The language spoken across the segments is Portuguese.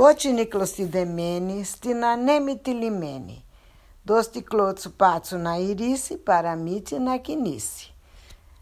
Cotiniclocidemene, stinanemitilimene, dosticlotsu patsu na irice, paramite na quinice.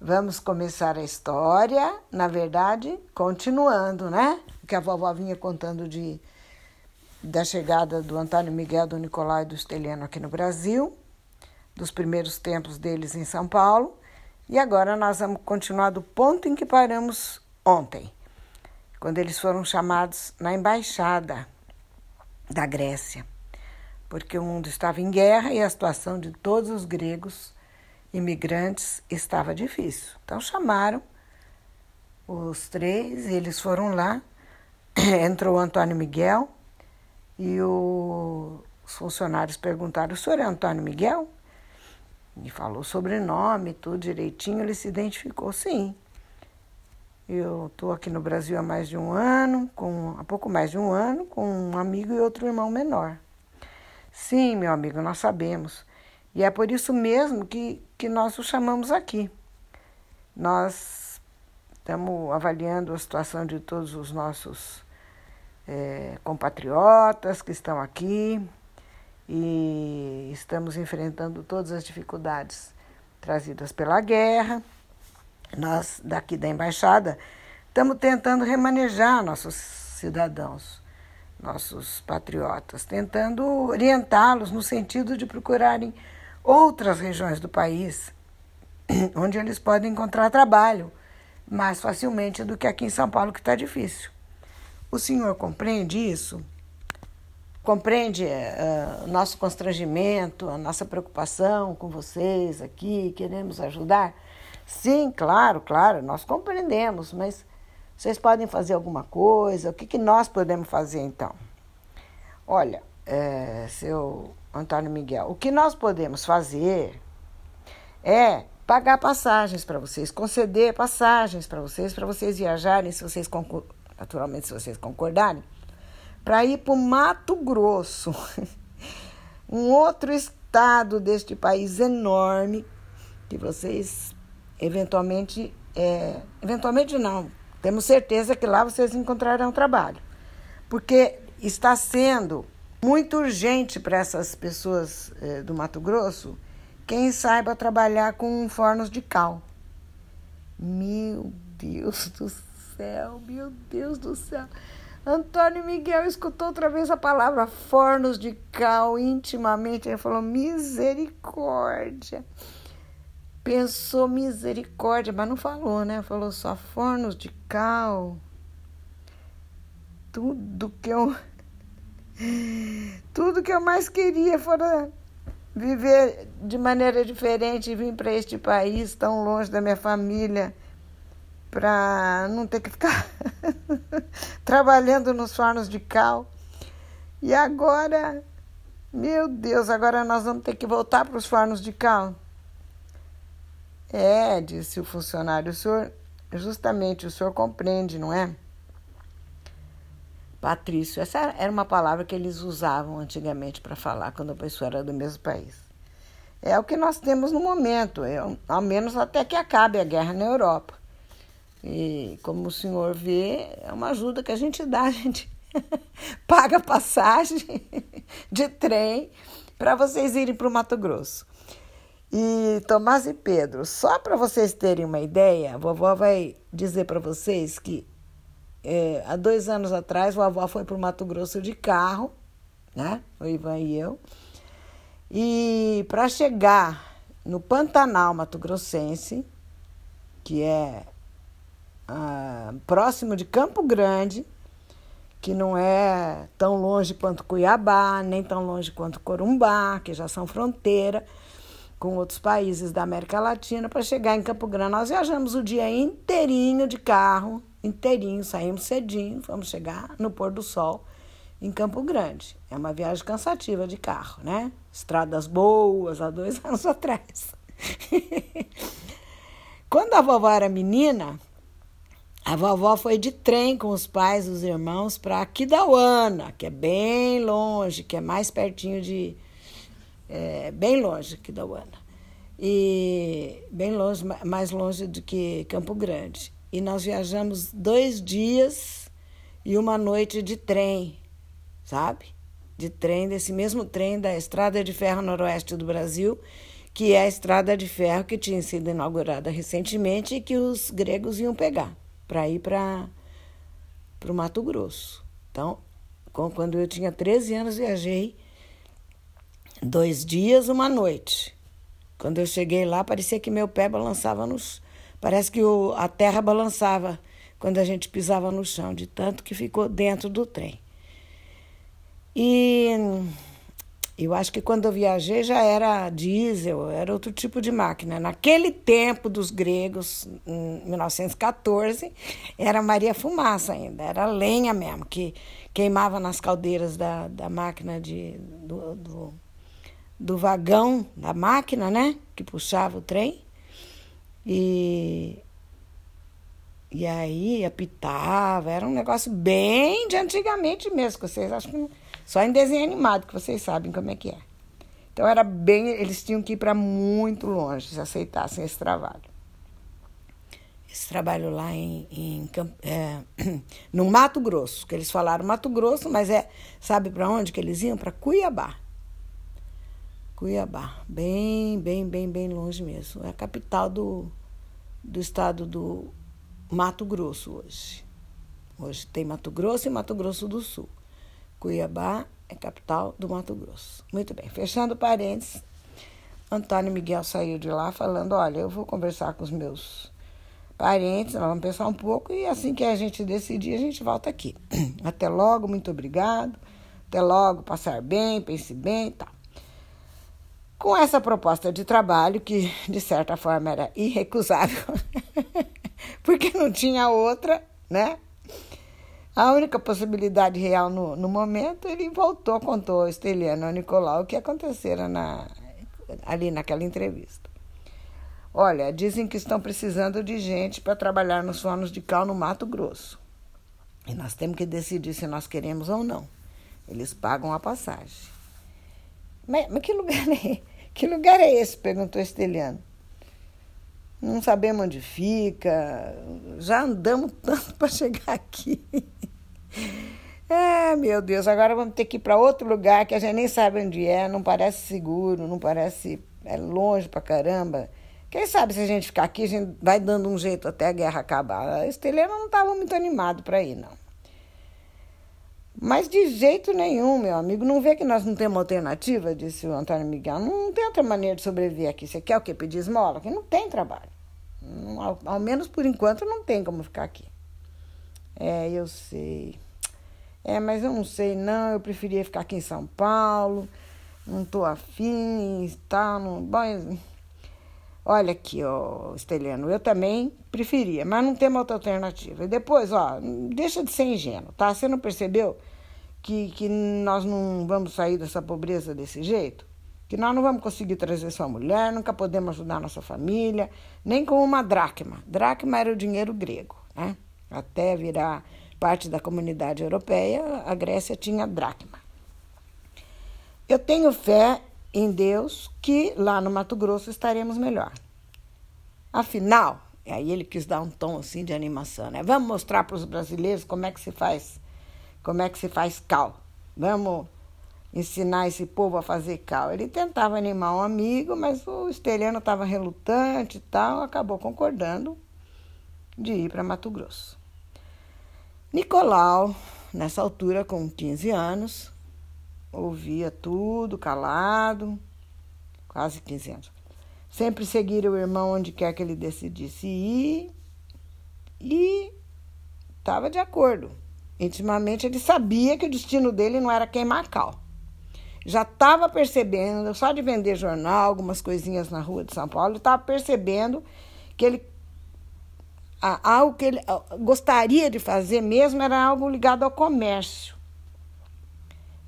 Vamos começar a história, na verdade, continuando, né? Que a vovó vinha contando de, da chegada do Antônio Miguel, do Nicolai e do Esteliano aqui no Brasil, dos primeiros tempos deles em São Paulo. E agora nós vamos continuar do ponto em que paramos ontem, quando eles foram chamados na embaixada da Grécia, porque o mundo estava em guerra e a situação de todos os gregos imigrantes estava difícil. Então chamaram os três, eles foram lá, entrou o Antônio Miguel e o, os funcionários perguntaram: o senhor é Antônio Miguel? E falou o sobrenome, tudo direitinho, ele se identificou, sim. Eu estou aqui no Brasil há mais de um ano, com há pouco mais de um ano, com um amigo e outro irmão menor. Sim, meu amigo, nós sabemos. E é por isso mesmo que, que nós o chamamos aqui. Nós estamos avaliando a situação de todos os nossos é, compatriotas que estão aqui e estamos enfrentando todas as dificuldades trazidas pela guerra. Nós, daqui da embaixada, estamos tentando remanejar nossos cidadãos, nossos patriotas, tentando orientá-los no sentido de procurarem outras regiões do país onde eles podem encontrar trabalho mais facilmente do que aqui em São Paulo, que está difícil. O senhor compreende isso? Compreende uh, o nosso constrangimento, a nossa preocupação com vocês aqui, queremos ajudar? Sim, claro, claro, nós compreendemos, mas vocês podem fazer alguma coisa? O que, que nós podemos fazer então? Olha, é, seu Antônio Miguel, o que nós podemos fazer é pagar passagens para vocês, conceder passagens para vocês, para vocês viajarem, se vocês naturalmente se vocês concordarem, para ir para o Mato Grosso, um outro estado deste país enorme que vocês eventualmente, é, eventualmente não, temos certeza que lá vocês encontrarão trabalho, porque está sendo muito urgente para essas pessoas eh, do Mato Grosso quem saiba trabalhar com fornos de cal. Meu Deus do céu, meu Deus do céu. Antônio Miguel escutou outra vez a palavra fornos de cal intimamente. Ele falou: misericórdia. Pensou misericórdia, mas não falou, né? Falou só fornos de cal. Tudo que eu tudo que eu mais queria fora viver de maneira diferente e vir para este país tão longe da minha família para não ter que ficar trabalhando nos fornos de cal. E agora, meu Deus, agora nós vamos ter que voltar para os fornos de cal. É, disse o funcionário, o senhor, justamente o senhor compreende, não é? Patrício. Essa era uma palavra que eles usavam antigamente para falar quando a pessoa era do mesmo país. É o que nós temos no momento, é, ao menos até que acabe a guerra na Europa. E como o senhor vê, é uma ajuda que a gente dá, a gente paga passagem de trem para vocês irem para o Mato Grosso. E Tomás e Pedro, só para vocês terem uma ideia, a vovó vai dizer para vocês que é, há dois anos atrás, o avó foi para o Mato Grosso de carro, né? O Ivan e eu. E para chegar no Pantanal Mato Grossense, que é ah, próximo de Campo Grande, que não é tão longe quanto Cuiabá, nem tão longe quanto Corumbá, que já são fronteira com outros países da América Latina, para chegar em Campo Grande. Nós viajamos o dia inteirinho de carro, inteirinho, saímos cedinho, vamos chegar no pôr do sol em Campo Grande. É uma viagem cansativa de carro, né? Estradas boas, há dois anos atrás. Quando a vovó era menina, a vovó foi de trem com os pais os irmãos para Aquidauana, que é bem longe, que é mais pertinho de. É, bem longe de Aquidauana. E bem longe, mais longe do que Campo Grande e nós viajamos dois dias e uma noite de trem sabe? De trem, desse mesmo trem da Estrada de Ferro Noroeste do Brasil, que é a estrada de ferro que tinha sido inaugurada recentemente e que os gregos iam pegar para ir para o Mato Grosso. Então, quando eu tinha 13 anos, viajei dois dias, uma noite. Quando eu cheguei lá, parecia que meu pé balançava nos. Parece que o, a terra balançava quando a gente pisava no chão, de tanto que ficou dentro do trem. E eu acho que quando eu viajei já era diesel, era outro tipo de máquina. Naquele tempo dos gregos, em 1914, era Maria Fumaça ainda, era lenha mesmo, que queimava nas caldeiras da, da máquina de, do, do, do vagão da máquina, né? Que puxava o trem. E, e aí apitava, era um negócio bem de antigamente mesmo, que vocês acham que só em desenho animado que vocês sabem como é que é. Então era bem, eles tinham que ir para muito longe se aceitassem esse trabalho. Esse trabalho lá em, em é, no Mato Grosso, que eles falaram Mato Grosso, mas é, sabe para onde que eles iam? Para Cuiabá. Cuiabá, bem, bem, bem, bem longe mesmo. É a capital do, do estado do Mato Grosso hoje. Hoje tem Mato Grosso e Mato Grosso do Sul. Cuiabá é capital do Mato Grosso. Muito bem, fechando parênteses, Antônio Miguel saiu de lá falando: Olha, eu vou conversar com os meus parentes, nós vamos pensar um pouco e assim que a gente decidir, a gente volta aqui. Até logo, muito obrigado. Até logo, passar bem, pense bem e tal. Com essa proposta de trabalho, que de certa forma era irrecusável, porque não tinha outra, né? A única possibilidade real no, no momento, ele voltou, contou ao Esteliano ao Nicolau o que acontecera na, ali naquela entrevista. Olha, dizem que estão precisando de gente para trabalhar nos fornos de cal no Mato Grosso. E nós temos que decidir se nós queremos ou não. Eles pagam a passagem. Mas, mas que lugar é que lugar é esse? perguntou Esteliano. Não sabemos onde fica, já andamos tanto para chegar aqui. É, meu Deus, agora vamos ter que ir para outro lugar que a gente nem sabe onde é, não parece seguro, não parece. é longe pra caramba. Quem sabe se a gente ficar aqui, a gente vai dando um jeito até a guerra acabar. A Estelena não estava muito animado para ir, não. Mas de jeito nenhum, meu amigo. Não vê que nós não temos alternativa, disse o Antônio Miguel. Não tem outra maneira de sobreviver aqui. Você quer o quê? Pedir esmola? Que não tem trabalho. Não, ao, ao, menos por enquanto não tem como ficar aqui. É, eu sei. É, mas eu não sei, não. Eu preferia ficar aqui em São Paulo. Não tô afim tal. Não... Bom, olha aqui, ó, Esteliano. Eu também preferia, mas não tem outra alternativa. E depois, ó, deixa de ser ingênuo, tá? Você não percebeu? que, que nós não vamos sair dessa pobreza desse jeito? Que nós não vamos conseguir trazer sua mulher, nunca podemos ajudar nossa família, nem com uma dracma. Dracma era o dinheiro grego, né? Até virar parte da comunidade europeia, a Grécia tinha dracma. Eu tenho fé em Deus que lá no Mato Grosso estaremos melhor. Afinal, aí ele quis dar um tom assim de animação, né? Vamos mostrar para os brasileiros como é que se faz como é que se faz cal. Vamos ensinar esse povo a fazer cal. Ele tentava animar um amigo, mas o estelhano estava relutante e tal, acabou concordando de ir para Mato Grosso. Nicolau, nessa altura, com 15 anos, ouvia tudo calado, quase 15 anos. Sempre seguir o irmão onde quer que ele decidisse ir e estava de acordo. Intimamente ele sabia que o destino dele não era queimar cal. Já estava percebendo, só de vender jornal, algumas coisinhas na rua de São Paulo, estava percebendo que ele algo que ele gostaria de fazer mesmo era algo ligado ao comércio.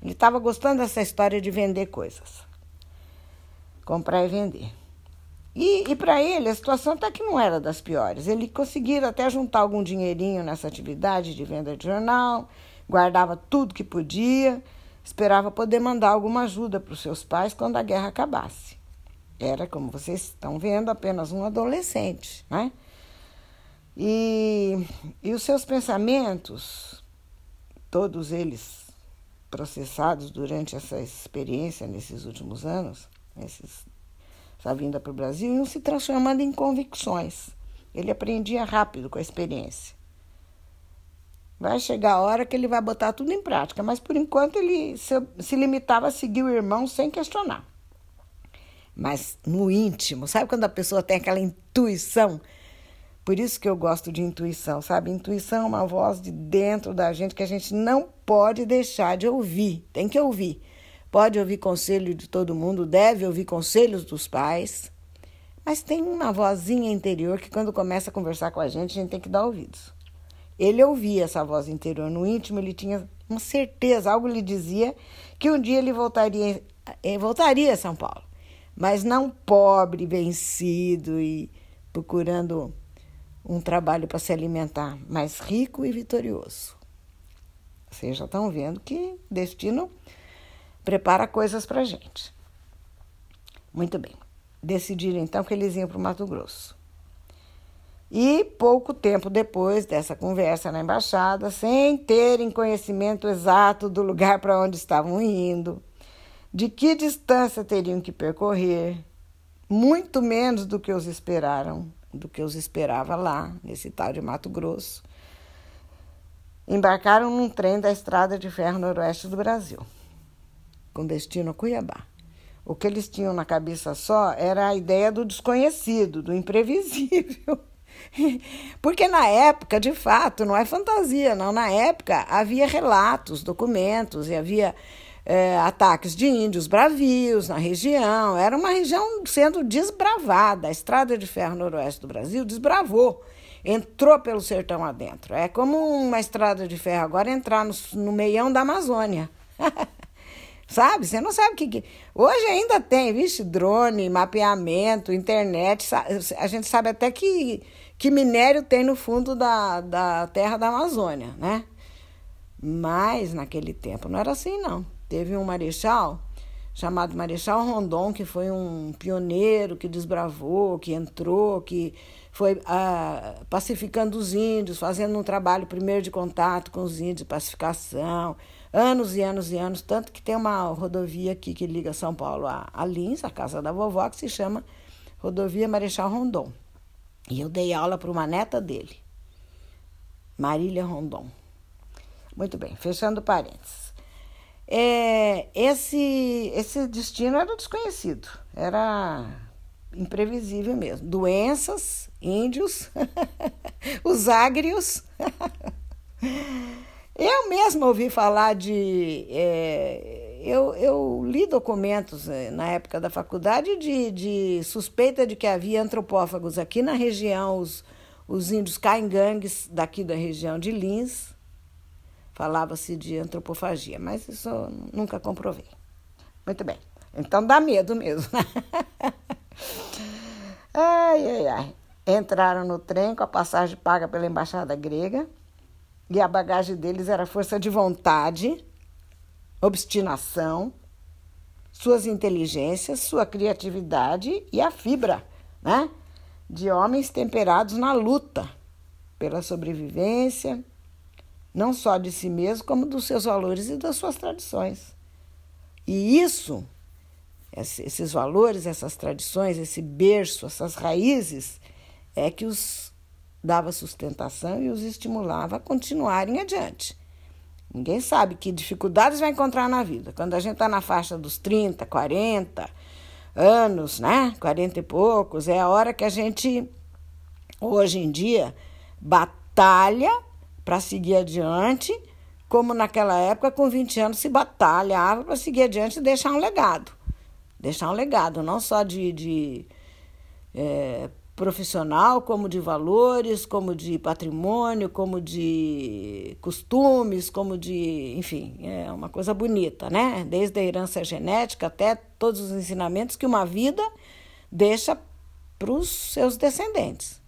Ele estava gostando dessa história de vender coisas. Comprar e vender. E, e para ele a situação até que não era das piores. Ele conseguia até juntar algum dinheirinho nessa atividade de venda de jornal, guardava tudo que podia, esperava poder mandar alguma ajuda para os seus pais quando a guerra acabasse. Era, como vocês estão vendo, apenas um adolescente, né? E, e os seus pensamentos, todos eles processados durante essa experiência nesses últimos anos, esses, essa vinda para o Brasil, iam se transformando em convicções. Ele aprendia rápido com a experiência. Vai chegar a hora que ele vai botar tudo em prática, mas por enquanto ele se, se limitava a seguir o irmão sem questionar. Mas no íntimo, sabe quando a pessoa tem aquela intuição? Por isso que eu gosto de intuição, sabe? Intuição é uma voz de dentro da gente que a gente não pode deixar de ouvir, tem que ouvir. Pode ouvir conselho de todo mundo, deve ouvir conselhos dos pais, mas tem uma vozinha interior que quando começa a conversar com a gente, a gente tem que dar ouvidos. Ele ouvia essa voz interior no íntimo, ele tinha uma certeza, algo lhe dizia que um dia ele voltaria, eh, voltaria a São Paulo, mas não pobre, vencido e procurando um trabalho para se alimentar, mas rico e vitorioso. Vocês já estão vendo que destino prepara coisas para gente. Muito bem. Decidiram então que eles iam para o Mato Grosso. E pouco tempo depois dessa conversa na embaixada, sem terem conhecimento exato do lugar para onde estavam indo, de que distância teriam que percorrer, muito menos do que os esperaram, do que os esperava lá, nesse tal de Mato Grosso, embarcaram num trem da estrada de ferro noroeste do Brasil, com destino a Cuiabá. O que eles tinham na cabeça só era a ideia do desconhecido, do imprevisível. Porque na época, de fato, não é fantasia, não. Na época havia relatos, documentos e havia é, ataques de índios bravios na região. Era uma região sendo desbravada. A estrada de ferro noroeste do Brasil desbravou, entrou pelo sertão adentro. É como uma estrada de ferro agora entrar no, no meião da Amazônia. sabe? Você não sabe o que, que. Hoje ainda tem, vixe, drone, mapeamento, internet. A gente sabe até que que minério tem no fundo da, da terra da Amazônia, né? Mas naquele tempo não era assim, não. Teve um marechal chamado Marechal Rondon, que foi um pioneiro que desbravou, que entrou, que foi ah, pacificando os índios, fazendo um trabalho primeiro de contato com os índios, pacificação, anos e anos e anos, tanto que tem uma rodovia aqui que liga São Paulo a, a Lins, a casa da vovó, que se chama Rodovia Marechal Rondon. E eu dei aula para uma neta dele, Marília Rondon. Muito bem, fechando parênteses. É, esse, esse destino era desconhecido, era imprevisível mesmo. Doenças, índios, os ágrios. eu mesma ouvi falar de. É, eu, eu li documentos eh, na época da faculdade de, de suspeita de que havia antropófagos aqui na região, os, os índios caingangues daqui da região de Lins. Falava-se de antropofagia, mas isso eu nunca comprovei. Muito bem. Então dá medo mesmo. ai, ai, ai. Entraram no trem com a passagem paga pela embaixada grega e a bagagem deles era força de vontade obstinação, suas inteligências, sua criatividade e a fibra, né? De homens temperados na luta pela sobrevivência, não só de si mesmo, como dos seus valores e das suas tradições. E isso, esses valores, essas tradições, esse berço, essas raízes, é que os dava sustentação e os estimulava a continuarem adiante. Ninguém sabe que dificuldades vai encontrar na vida. Quando a gente está na faixa dos 30, 40 anos, né? 40 e poucos, é a hora que a gente, hoje em dia, batalha para seguir adiante, como naquela época, com 20 anos, se batalhava para seguir adiante e deixar um legado. Deixar um legado, não só de, de é, profissional, como de valores, como de patrimônio, como de costumes, como de, enfim, é uma coisa bonita, né? Desde a herança genética até todos os ensinamentos que uma vida deixa para os seus descendentes.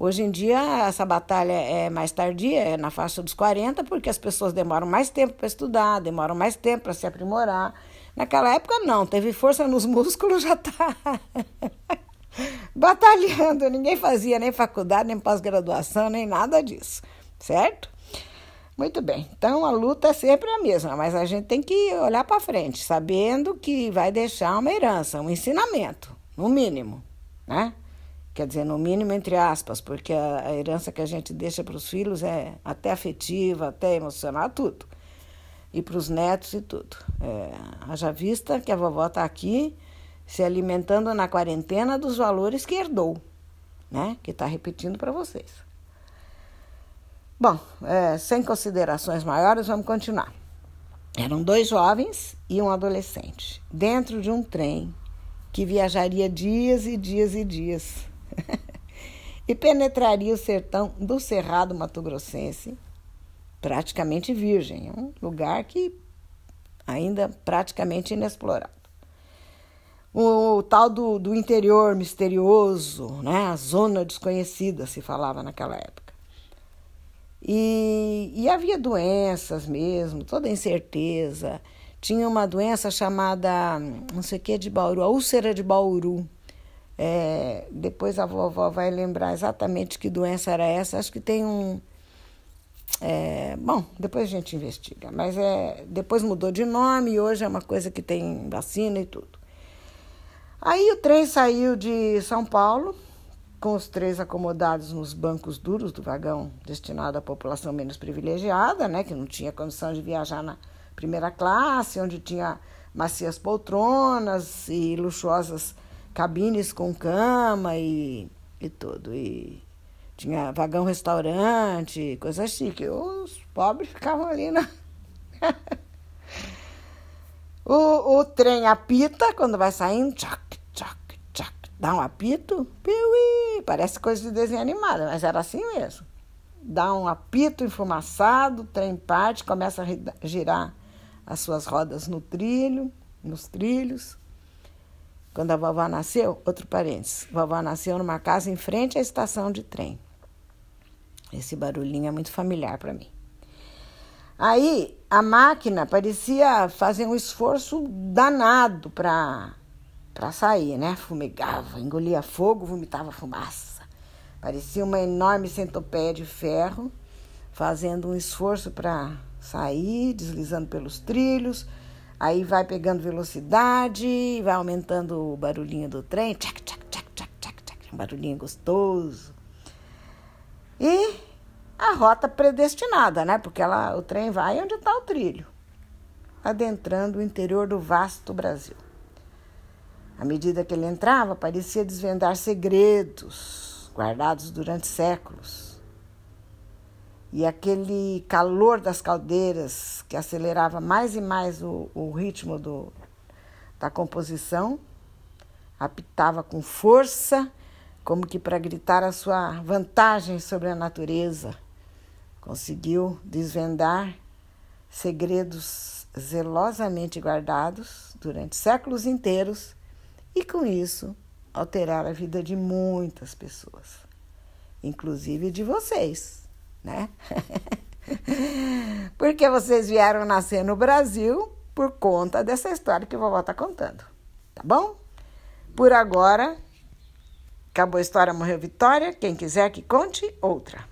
Hoje em dia, essa batalha é mais tardia, é na faixa dos 40, porque as pessoas demoram mais tempo para estudar, demoram mais tempo para se aprimorar. Naquela época, não, teve força nos músculos, já está. batalhando. Ninguém fazia nem faculdade, nem pós-graduação, nem nada disso, certo? Muito bem. Então a luta é sempre a mesma, mas a gente tem que olhar para frente, sabendo que vai deixar uma herança, um ensinamento, no mínimo, né? Quer dizer, no mínimo entre aspas, porque a, herança que a gente deixa para os filhos é até afetiva, até emocional, tudo. E para os netos e tudo. É, haja vista que a vovó está aqui se alimentando na quarentena dos valores que herdou, né? Que está repetindo para vocês. Bom, é, sem considerações maiores, vamos continuar. Eram dois jovens e um adolescente, dentro de um trem que viajaria dias e dias e dias e penetraria o sertão do Cerrado Mato Grossense, praticamente virgem, um lugar que ainda praticamente inexplorado. O, o tal do, do interior misterioso, né? a zona desconhecida, se falava naquela época. E, e havia doenças mesmo, toda incerteza. Tinha uma doença chamada, não sei o que, de Bauru, a úlcera de Bauru. É, depois a vovó vai lembrar exatamente que doença era essa. Acho que tem um. É, bom, depois a gente investiga. Mas é, depois mudou de nome e hoje é uma coisa que tem vacina e tudo. Aí o trem saiu de São Paulo com os três acomodados nos bancos duros do vagão destinado à população menos privilegiada, né, que não tinha condição de viajar na primeira classe, onde tinha macias poltronas e luxuosas cabines com cama e, e tudo. E tinha vagão restaurante, coisa chique. Os pobres ficavam ali na. o, o trem apita quando vai saindo, tchac, Dá um apito, piuí, parece coisa de desenho animado, mas era assim mesmo. Dá um apito enfumaçado, o trem parte, começa a girar as suas rodas no trilho, nos trilhos. Quando a vovó nasceu, outro parênteses, a vovó nasceu numa casa em frente à estação de trem. Esse barulhinho é muito familiar para mim. Aí a máquina parecia fazer um esforço danado para para sair, né? Fumegava, engolia fogo, vomitava fumaça. Parecia uma enorme centopeia de ferro, fazendo um esforço para sair, deslizando pelos trilhos. Aí vai pegando velocidade, vai aumentando o barulhinho do trem, tchac, tchac, tchac, tchac, tchac, tchac, um barulhinho gostoso. E a rota predestinada, né? Porque ela, o trem vai onde está o trilho, adentrando o interior do vasto Brasil. À medida que ele entrava, parecia desvendar segredos guardados durante séculos. E aquele calor das caldeiras que acelerava mais e mais o, o ritmo do, da composição, apitava com força, como que para gritar a sua vantagem sobre a natureza. Conseguiu desvendar segredos zelosamente guardados durante séculos inteiros e com isso alterar a vida de muitas pessoas, inclusive de vocês, né? Porque vocês vieram nascer no Brasil por conta dessa história que a vovó está contando, tá bom? Por agora, acabou a história, morreu Vitória. Quem quiser que conte, outra.